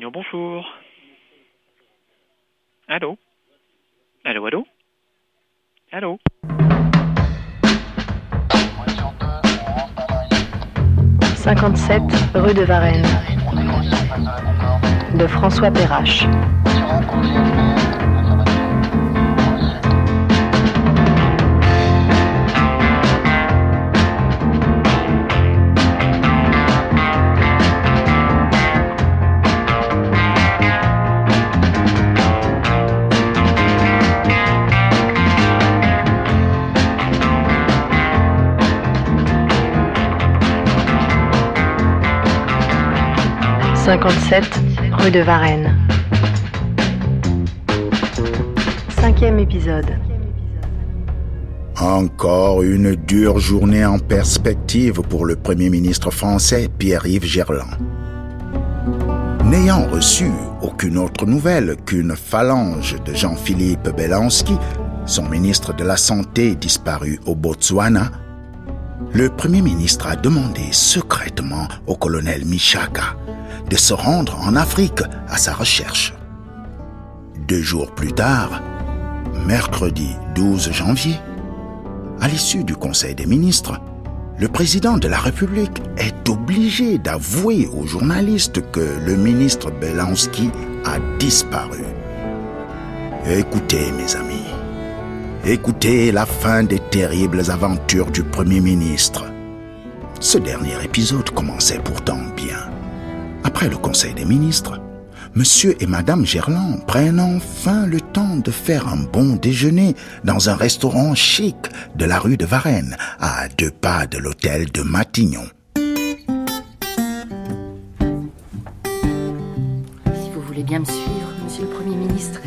Bonjour. Allô? Allô, allô? Allô? 57 rue de Varennes de François Perrache. 57 rue de Varennes. Cinquième épisode. Encore une dure journée en perspective pour le Premier ministre français Pierre-Yves Gerland. N'ayant reçu aucune autre nouvelle qu'une phalange de Jean-Philippe Belansky, son ministre de la Santé disparu au Botswana, le Premier ministre a demandé secrètement au colonel Michaka de se rendre en Afrique à sa recherche. Deux jours plus tard, mercredi 12 janvier, à l'issue du Conseil des ministres, le président de la République est obligé d'avouer aux journalistes que le ministre Belansky a disparu. Écoutez, mes amis, écoutez la fin des terribles aventures du Premier ministre. Ce dernier épisode commençait pourtant bien. Après le Conseil des ministres, Monsieur et Madame Gerland prennent enfin le temps de faire un bon déjeuner dans un restaurant chic de la rue de Varennes, à deux pas de l'hôtel de Matignon. Si vous voulez bien me suivre, Monsieur le Premier ministre,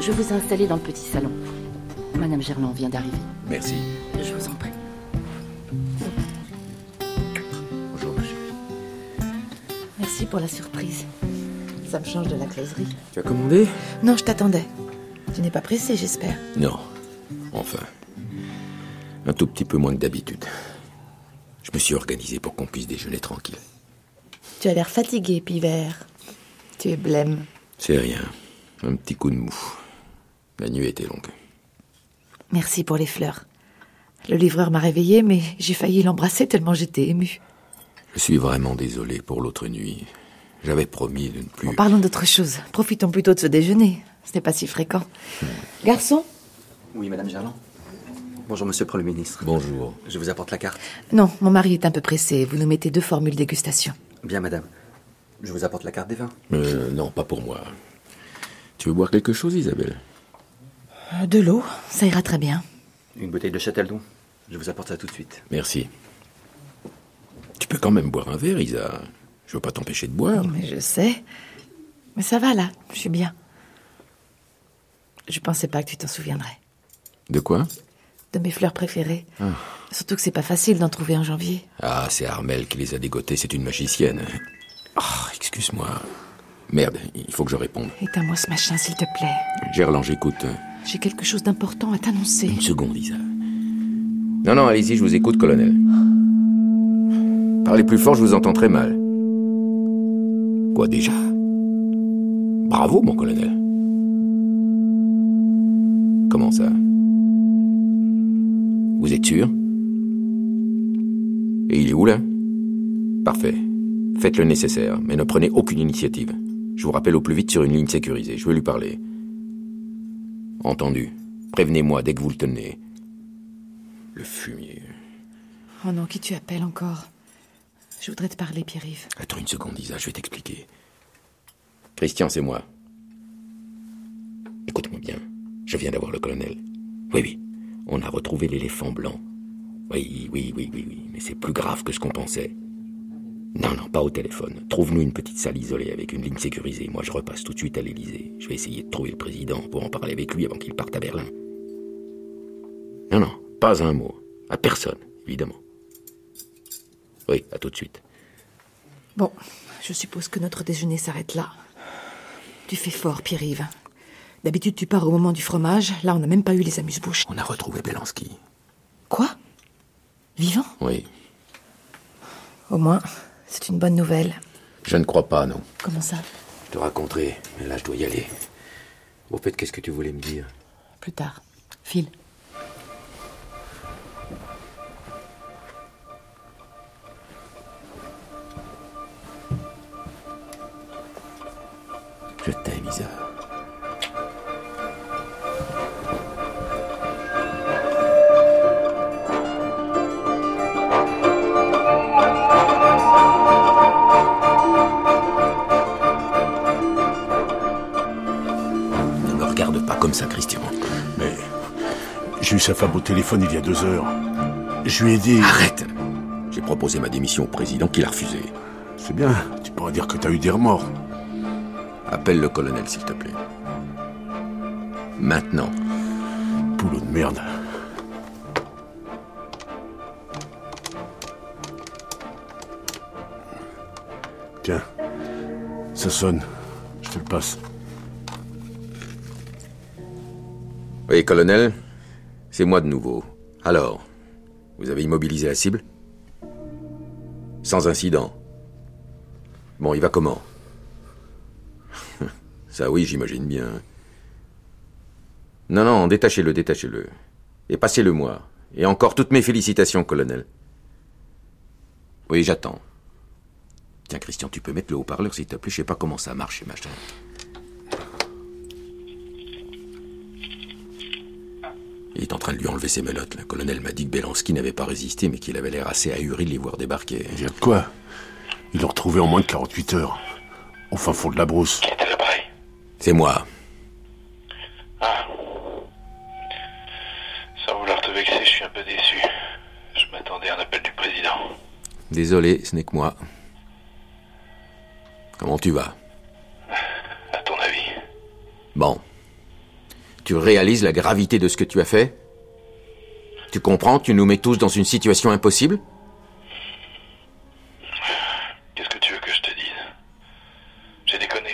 je vous ai installé dans le petit salon. Madame Gerland vient d'arriver. Merci. Je vous en prie. Merci pour la surprise. Ça me change de la closerie. Tu as commandé? Non, je t'attendais. Tu n'es pas pressé, j'espère. Non. Enfin. Un tout petit peu moins que d'habitude. Je me suis organisé pour qu'on puisse déjeuner tranquille. Tu as l'air fatigué, Pivert. Tu es blême. C'est rien. Un petit coup de mou. La nuit était longue. Merci pour les fleurs. Le livreur m'a réveillé, mais j'ai failli l'embrasser tellement j'étais émue. Je suis vraiment désolé pour l'autre nuit. J'avais promis de ne plus. Bon, parlons d'autre chose. Profitons plutôt de ce déjeuner. Ce n'est pas si fréquent. Garçon Oui, Madame Gerland. Bonjour, Monsieur le Premier ministre. Bonjour. Je vous apporte la carte. Non, mon mari est un peu pressé. Vous nous mettez deux formules dégustation. Bien, Madame. Je vous apporte la carte des vins. Euh, non, pas pour moi. Tu veux boire quelque chose, Isabelle? Euh, De l'eau, ça ira très bien. Une bouteille de Châteldon. Je vous apporte ça tout de suite. Merci. Tu peux quand même boire un verre, Isa. Je veux pas t'empêcher de boire. Mais je sais. Mais ça va là, je suis bien. Je pensais pas que tu t'en souviendrais. De quoi? De mes fleurs préférées. Surtout que c'est pas facile d'en trouver en janvier. Ah, c'est Armel qui les a dégotées, c'est une magicienne. Oh, excuse-moi. Merde, il faut que je réponde. Éteins-moi ce machin, s'il te plaît. Gerland, j'écoute. J'ai quelque chose d'important à t'annoncer. Une seconde, Isa. Non, non, allez-y, je vous écoute, colonel. Parlez plus fort, je vous entends très mal. Quoi déjà? Bravo, mon colonel. Comment ça? Vous êtes sûr? Et il est où là? Parfait. Faites le nécessaire, mais ne prenez aucune initiative. Je vous rappelle au plus vite sur une ligne sécurisée. Je veux lui parler. Entendu. Prévenez-moi dès que vous le tenez. Le fumier. Oh non, qui tu appelles encore? Je voudrais te parler, Pierre-Yves. Attends une seconde, Isa, je vais t'expliquer. Christian, c'est moi. Écoute-moi bien. Je viens d'avoir le colonel. Oui, oui. On a retrouvé l'éléphant blanc. Oui, oui, oui, oui, oui. Mais c'est plus grave que ce qu'on pensait. Non, non, pas au téléphone. Trouve-nous une petite salle isolée avec une ligne sécurisée. Moi, je repasse tout de suite à l'Élysée. Je vais essayer de trouver le président pour en parler avec lui avant qu'il parte à Berlin. Non, non, pas un mot. À personne, évidemment. Oui, à tout de suite. Bon, je suppose que notre déjeuner s'arrête là. Tu fais fort, Pierre-Yves. D'habitude, tu pars au moment du fromage. Là, on n'a même pas eu les amuse-bouches. On a retrouvé Belansky. Quoi? Vivant? Oui, Au moins, c'est une bonne nouvelle. je ne crois pas, non. Comment ça? Te raconterai, mais là je dois y aller. Au fait, qu'est-ce que tu voulais me dire? Plus tard. File. Sa femme au téléphone il y a deux heures. Je lui ai dit... Arrête J'ai proposé ma démission au président qui l'a refusé. C'est bien, tu pourrais dire que t'as eu des remords. Appelle le colonel, s'il te plaît. Maintenant. Boulot de merde. Tiens, ça sonne. Je te le passe. Oui, colonel, c'est moi de nouveau. Alors, vous avez immobilisé la cible? Sans incident. Bon, il va comment? Ça oui, j'imagine bien. Non, non, détachez-le, détachez-le. Et passez-le moi. Et encore toutes mes félicitations, colonel. Oui, j'attends. Tiens, Christian, tu peux mettre le haut-parleur, s'il te plaît. Je sais pas comment ça marche, machin. Il est en train de lui enlever ses menottes. Le colonel m'a dit que Belansky n'avait pas résisté, mais qu'il avait l'air assez ahuri de les voir débarquer. Il y a de quoi Ils l'ont retrouvé en moins de 48 heures. Au fin fond de la brousse. Qui était l'appareil C'est moi. Ah. Sans vouloir te vexer, je suis un peu déçu. Je m'attendais à un appel du président. Désolé, ce n'est que moi. Comment tu vas? À ton avis? Bon. Tu réalises la gravité de ce que tu as fait Tu comprends tu nous mets tous dans une situation impossible Qu'est-ce que tu veux que je te dise J'ai déconné.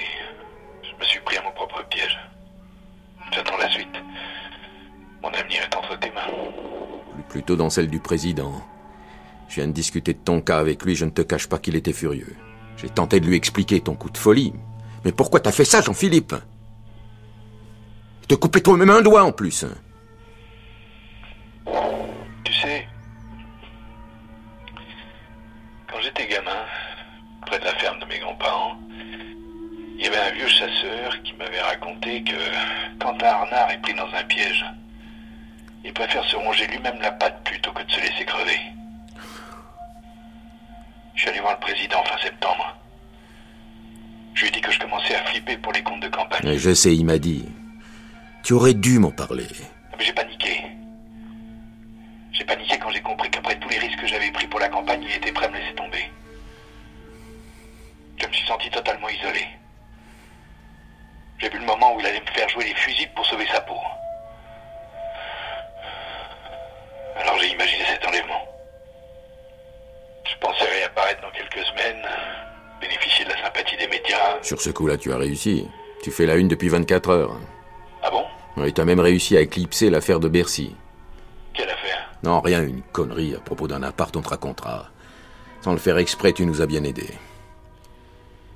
Je me suis pris à mon propre piège. J'attends la suite. Mon avenir est entre tes mains. Plutôt dans celle du président. Je viens de discuter de ton cas avec lui, je ne te cache pas qu'il était furieux. J'ai tenté de lui expliquer ton coup de folie. Mais pourquoi t'as fait ça, Jean-Philippe? Te couper toi-même un doigt en plus. Tu sais, quand j'étais gamin, près de la ferme de mes grands-parents, il y avait un vieux chasseur qui m'avait raconté que quand un renard est pris dans un piège, il préfère se ronger lui-même la patte plutôt que de se laisser crever. Je suis allé voir le président fin septembre. Je lui ai dit que je commençais à flipper pour les comptes de campagne. Je sais, il m'a dit. Tu aurais dû m'en parler. Mais j'ai paniqué. J'ai paniqué quand j'ai compris qu'après tous les risques que j'avais pris pour la campagne, il était prêt à me laisser tomber. Je me suis senti totalement isolé. J'ai vu le moment où il allait me faire jouer les fusibles pour sauver sa peau. Alors j'ai imaginé cet enlèvement. Je pensais réapparaître dans quelques semaines, bénéficier de la sympathie des médias. Sur ce coup-là, tu as réussi. Tu fais la une depuis 24 heures. Et t'as même réussi à éclipser l'affaire de Bercy. Quelle affaire? Non, rien, une connerie à propos d'un appart, on te racontera. Sans le faire exprès, tu nous as bien aidés.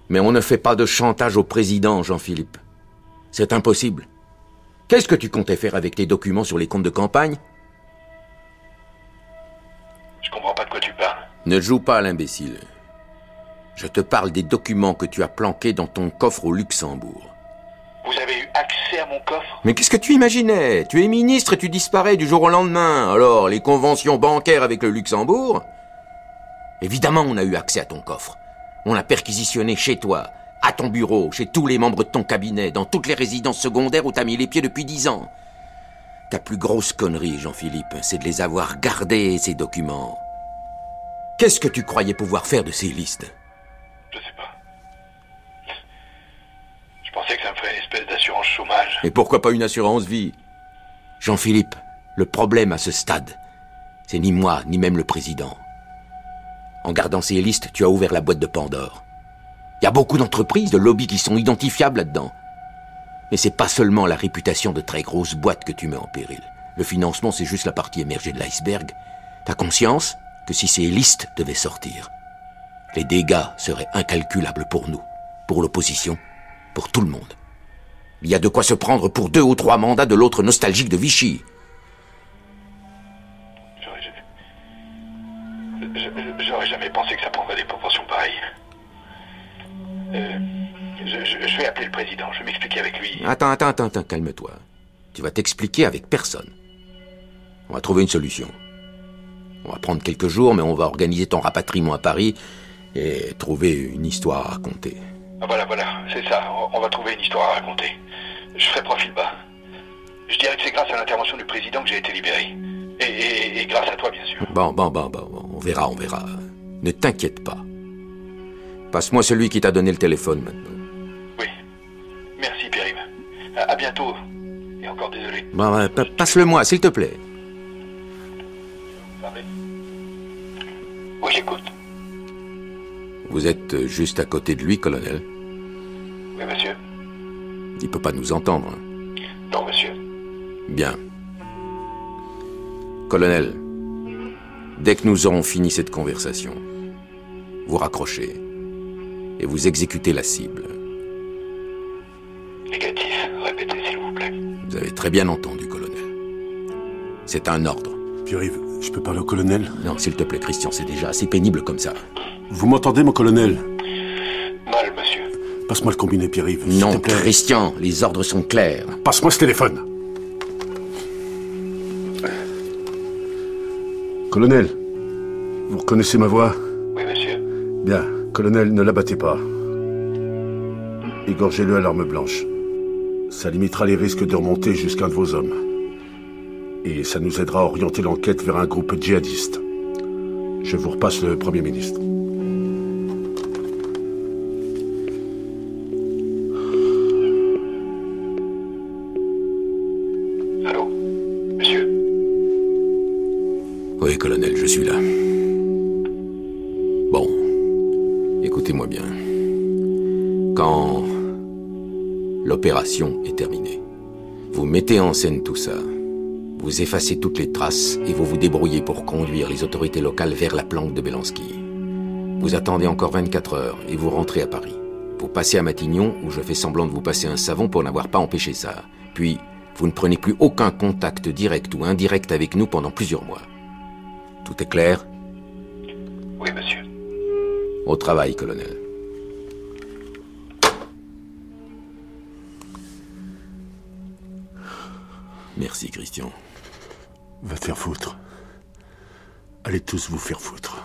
Mais on ne fait pas de chantage au président, Jean-Philippe. C'est impossible. Qu'est-ce que tu comptais faire avec tes documents sur les comptes de campagne? Je comprends pas de quoi tu parles. Ne joue pas à l'imbécile. Je te parle des documents que tu as planqués dans ton coffre au Luxembourg. Vous avez eu accès à mon coffre Mais qu'est-ce que tu imaginais? Tu es ministre et tu disparais du jour au lendemain. Alors, les conventions bancaires avec le Luxembourg? Évidemment, on a eu accès à ton coffre. On l'a perquisitionné chez toi, à ton bureau, chez tous les membres de ton cabinet, dans toutes les résidences secondaires où t'as mis les pieds depuis dix ans. Ta plus grosse connerie, Jean-Philippe, c'est de les avoir gardés, ces documents. Qu'est-ce que tu croyais pouvoir faire de ces listes? Espèce d'assurance chômage. Et pourquoi pas une assurance vie? Jean-Philippe, le problème à ce stade, c'est ni moi, ni même le président. En gardant ces listes, tu as ouvert la boîte de Pandore. Il y a beaucoup d'entreprises, de lobbies qui sont identifiables là-dedans. Mais c'est pas seulement la réputation de très grosses boîtes que tu mets en péril. Le financement, c'est juste la partie émergée de l'iceberg. T'as conscience que si ces listes devaient sortir, les dégâts seraient incalculables pour nous, pour l'opposition Pour tout le monde. Il y a de quoi se prendre pour deux ou trois mandats de l'autre nostalgique de Vichy. J'aurais jamais pensé que ça prendrait des proportions pareilles. Euh, je, je vais appeler le président, je vais m'expliquer avec lui. Attends, attends, attends, attends calme-toi. Tu vas t'expliquer avec personne. On va trouver une solution. On va prendre quelques jours, mais on va organiser ton rapatriement à Paris et trouver une histoire à raconter. Ah, voilà, voilà, c'est ça. On va trouver une histoire à raconter. Je ferai profil bas. Je dirais que c'est grâce à l'intervention du président que j'ai été libéré. Et, grâce à toi, bien sûr. Bon, bon, bon, bon, on verra, on verra. Ne t'inquiète pas. Passe-moi celui qui t'a donné le téléphone maintenant. Oui. Merci, Pierre-Yves. À, bientôt. Et encore désolé. Bon, passe-le-moi, s'il te plaît. Oui, j'écoute. Vous êtes juste à côté de lui, colonel. Il peut pas nous entendre. Non, monsieur. Bien. Colonel, dès que nous aurons fini cette conversation, vous raccrochez et vous exécutez la cible. Négatif. Répétez, s'il vous plaît. Vous avez très bien entendu, colonel. C'est un ordre. Pierre-Yves, je peux parler au colonel? Non, s'il te plaît, Christian, c'est déjà assez pénible comme ça. Vous m'entendez, mon colonel? Passe-moi le combiné, Pierre-Yves. Non, Christian, les ordres sont clairs. Passe-moi ce téléphone. Colonel, vous reconnaissez ma voix? Oui, monsieur. Bien. Colonel, ne l'abattez pas. Égorgez-le à l'arme blanche. Ça limitera les risques de remonter jusqu'à un de vos hommes. Et ça nous aidera à orienter l'enquête vers un groupe djihadiste. Je vous repasse le Premier ministre. Mettez en scène tout ça. Vous effacez toutes les traces et vous vous débrouillez pour conduire les autorités locales vers la planque de Belansky. Vous attendez encore 24 heures et vous rentrez à Paris. Vous passez à Matignon où je fais semblant de vous passer un savon pour n'avoir pas empêché ça. Puis, vous ne prenez plus aucun contact direct ou indirect avec nous pendant plusieurs mois. Tout est clair? Oui, monsieur. Au travail, colonel. Merci, Christian. Va te faire foutre. Allez tous vous faire foutre.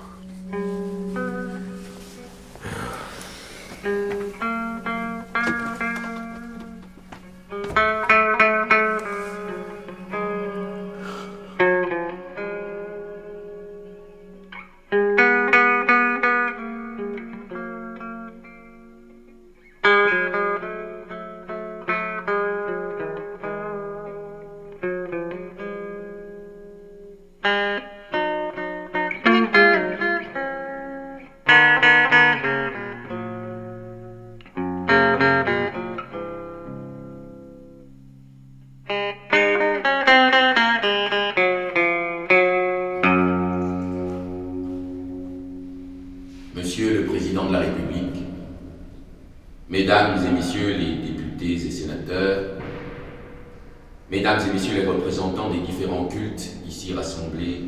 ici rassemblés,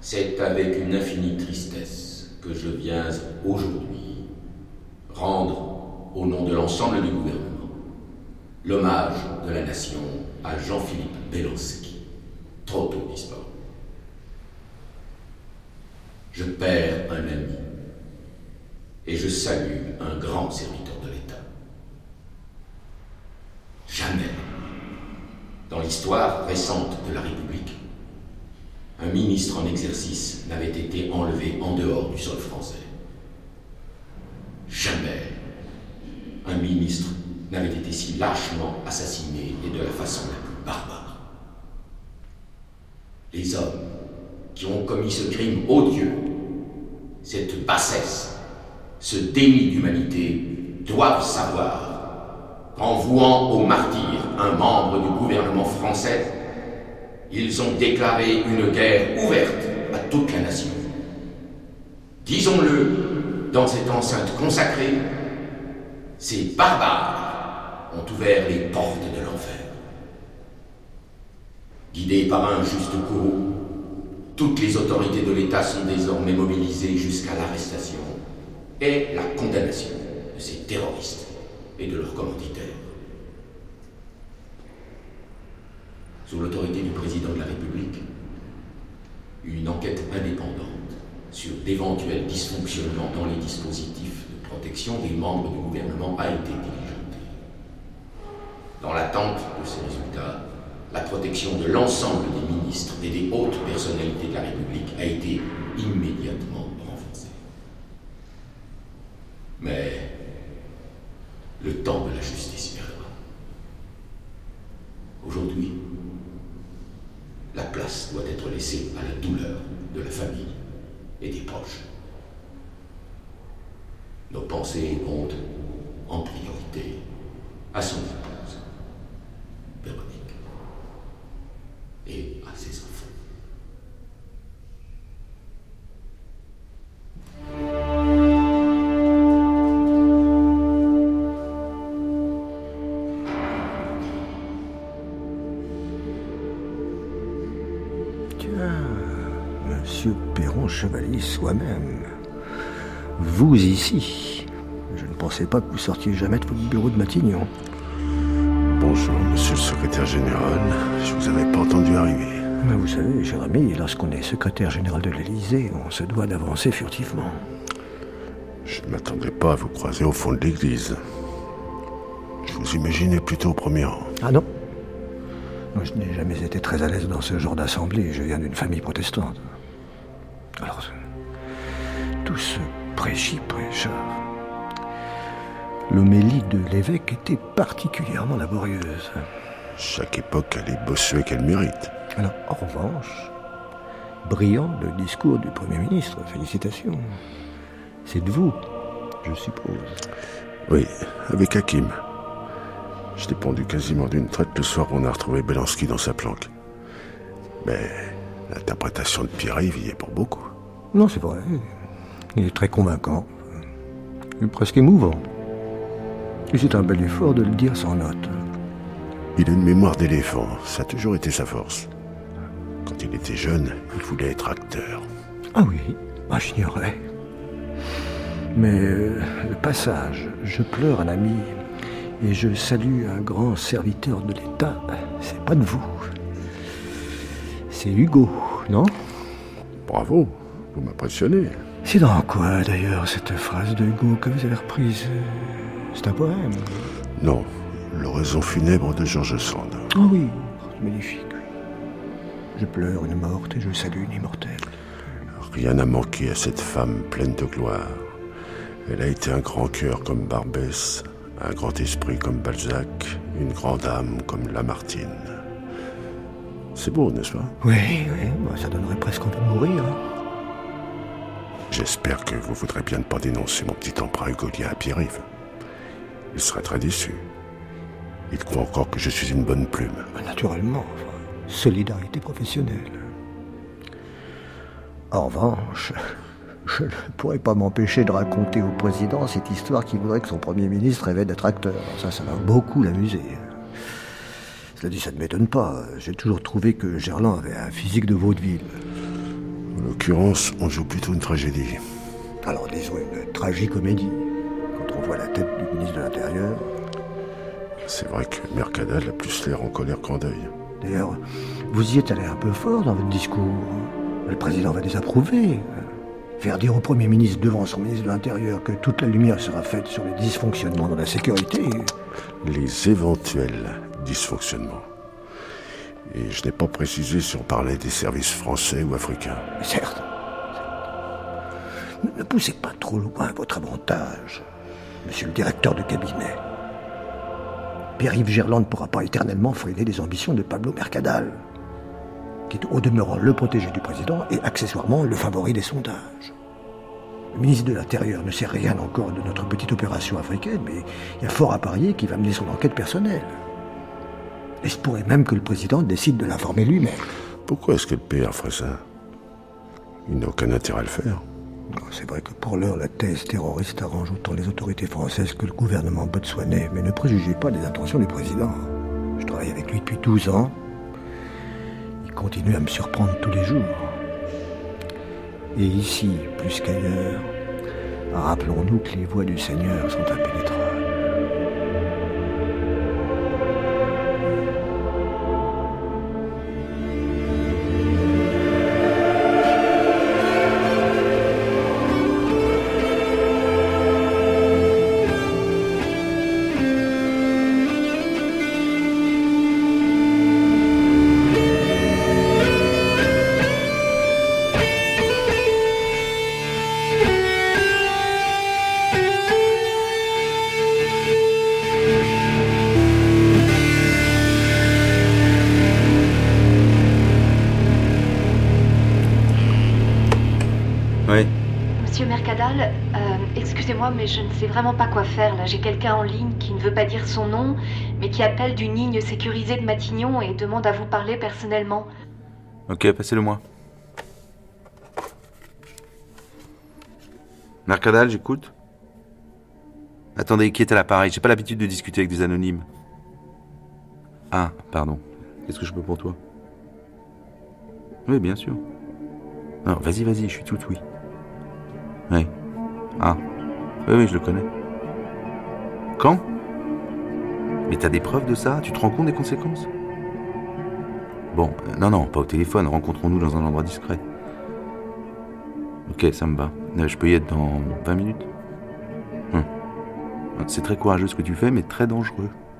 c'est avec une infinie tristesse que je viens aujourd'hui rendre, au nom de l'ensemble du gouvernement, l'hommage de la nation à Jean-Philippe Beloski. trop tôt disparu. Je perds un ami et je salue un grand serviteur de l'État. Jamais dans l'histoire récente de la République, un ministre en exercice n'avait été enlevé en dehors du sol français. Jamais un ministre n'avait été si lâchement assassiné et de la façon la plus barbare. Les hommes qui ont commis ce crime odieux, cette bassesse, ce déni d'humanité, doivent savoir qu'en vouant aux martyrs ils ont déclaré une guerre ouverte à toute la nation. Disons-le dans cette enceinte consacrée, Ces barbares ont ouvert les portes de l'enfer. Guidés par un juste courroux, toutes les autorités de l'État sont désormais mobilisées jusqu'à l'arrestation et la condamnation de ces terroristes et de leurs commanditaires. Sous l'autorité du président de la République, une enquête indépendante sur d'éventuels dysfonctionnements dans les dispositifs de protection des membres du gouvernement a été diligentée. Dans l'attente de ces résultats, la protection de l'ensemble des ministres et des hautes personnalités de la République a été immédiatement renforcée. Mais le temps Chevalier soi-même. Vous ici. Je ne pensais pas que vous sortiez jamais de votre bureau de Matignon. Bonjour, monsieur le secrétaire général. Je vous avais pas entendu arriver. Mais vous savez, ami, lorsqu'on est secrétaire général de l'Élysée, on se doit d'avancer furtivement. Je ne m'attendais pas à vous croiser au fond de l'église. Je vous imaginais plutôt au premier rang. Ah non Moi, je n'ai jamais été très à l'aise dans ce genre d'assemblée. Je viens d'une famille protestante. Prêchi-prêcheur. L'homélie de l'évêque était particulièrement laborieuse. Chaque époque a les bossuets qu'elle mérite. Alors, en revanche, brillant le discours du Premier ministre. Félicitations. C'est de vous, je suppose. Oui, avec Hakim. Je l'ai pendu quasiment d'une traite le soir où on a retrouvé Belansky dans sa planque. Mais l'interprétation de Pierre-Yves y est pour beaucoup. Non, c'est vrai. Il est très convaincant. Il est presque émouvant. Et c'est un bel effort de le dire sans note. Il a une mémoire d'éléphant, ça a toujours été sa force. Quand il était jeune, il voulait être acteur. Ah oui, ah, j'ignorais. Mais euh, le passage, je pleure un ami et je salue un grand serviteur de l'État, c'est pas de vous. C'est Hugo, non? Bravo, vous m'impressionnez. C'est dans quoi d'ailleurs cette phrase de Hugo que vous avez reprise? C'est un poème? Non, l'oraison funèbre de George Sand. Oh oui, magnifique. Je pleure une morte et je salue une immortelle. Rien n'a manqué à cette femme pleine de gloire. Elle a été un grand cœur comme Barbès, un grand esprit comme Balzac, une grande âme comme Lamartine. C'est beau, n'est-ce pas? Oui, oui, ça donnerait presque envie de mourir. hein. J'espère que vous voudrez bien ne pas dénoncer mon petit emprunt hugolien à Pierre-Yves. Il serait très déçu. Il croit encore que je suis une bonne plume. Naturellement, solidarité professionnelle. En revanche, je ne pourrais pas m'empêcher de raconter au président cette histoire qui voudrait que son Premier ministre rêvait d'être acteur. Ça, ça va beaucoup l'amuser. Cela dit, ça ne m'étonne pas. J'ai toujours trouvé que Gerland avait un physique de vaudeville. En l'occurrence, on joue plutôt une tragédie. Alors disons une tragicomédie. Quand on voit la tête du ministre de l'Intérieur. C'est vrai que Mercadal a plus l'air en colère qu'en deuil. D'ailleurs, vous y êtes allé un peu fort dans votre discours. Le président va désapprouver. Faire dire au Premier ministre devant son ministre de l'Intérieur que toute la lumière sera faite sur les dysfonctionnements dans la sécurité. Les éventuels dysfonctionnements. Et je n'ai pas précisé si on parlait des services français ou africains. Certes. Ne- poussez pas trop loin votre avantage, monsieur le directeur de cabinet. Pierre-Yves Gerland ne pourra pas éternellement freiner les ambitions de Pablo Mercadal, qui est au demeurant le protégé du président et accessoirement le favori des sondages. Le ministre de l'Intérieur ne sait rien encore de notre petite opération africaine, mais il y a fort à parier qu'il va mener son enquête personnelle. Et se pourrait même que le président décide de l'informer lui-même. Pourquoi est-ce que le PR ferait ça? Il n'a aucun intérêt à le faire. C'est vrai que pour l'heure, la thèse terroriste arrange autant les autorités françaises que le gouvernement botswanais, mais ne préjugez pas des intentions du président. Je travaille avec lui depuis 12 ans. Il continue à me surprendre tous les jours. Et ici, plus qu'ailleurs, rappelons-nous que les voies du Seigneur sont impénétrables. Mercadal, euh, excusez-moi, mais je ne sais vraiment pas quoi faire. Là, j'ai quelqu'un en ligne qui ne veut pas dire son nom, mais qui appelle d'une ligne sécurisée de Matignon et demande à vous parler personnellement. Ok, passez-le-moi. Mercadal, j'écoute. Attendez, qui est à l'appareil? J'ai pas l'habitude de discuter avec des anonymes. Ah, pardon. Qu'est-ce que je peux pour toi? Oui, bien sûr. Non, vas-y, vas-y, je suis tout oui. Oui. Ah. Oui, oui, je le connais. Quand? Mais t'as des preuves de ça? Tu te rends compte des conséquences? Bon, euh, non, non, pas au téléphone, rencontrons-nous dans un endroit discret. Ok, ça me va. Euh, Je peux y être dans 20 minutes? Hum. C'est très courageux ce que tu fais, mais très dangereux. «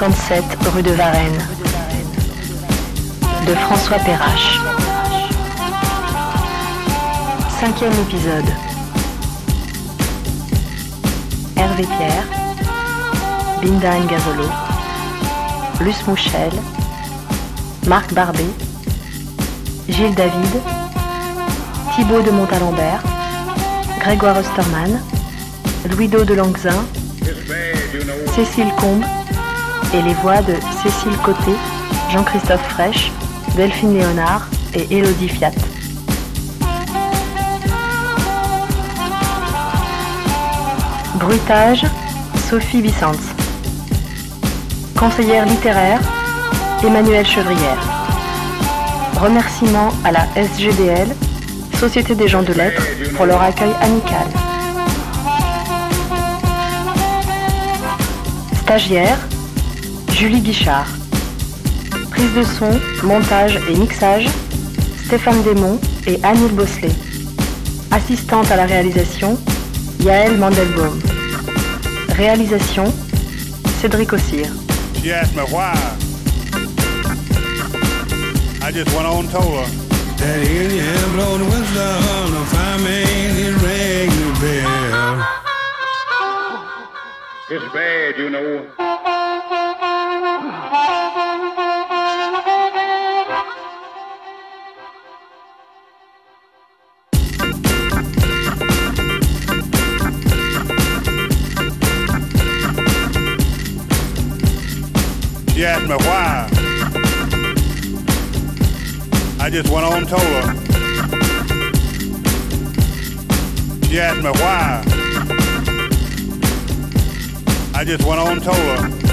57 rue de Varennes » de François Perrache. Cinquième épisode. Hervé Pierre, Binda Ngazolo, Luce Mouchel, Marc Barbet, Gilles David, Thibaut de Montalembert, Grégoire Osterman, Louis-Do de Langzin, Cécile Combe et les voix de Cécile Côté, Jean-Christophe Fraîche, Delphine Léonard et Élodie Fiat. Bruitage, Sophie Vicente. Conseillère littéraire, Emmanuel Chevrière. Remerciements à la SGDL, Société des gens de lettres, pour leur accueil amical. Stagiaire, Julie Guichard. Prise de son, montage et mixage, Stéphane Desmond et Anil Bosselet. Assistante à la réalisation, Yael Mandelbaum. Réalisation, Cédric Ossir. She asked me why. I just went on and told her. That Indian blow the whistle on the fireman, he rang the bell. It's bad, you know. Me why. I just went on told her. She asked me why. I just went on told her.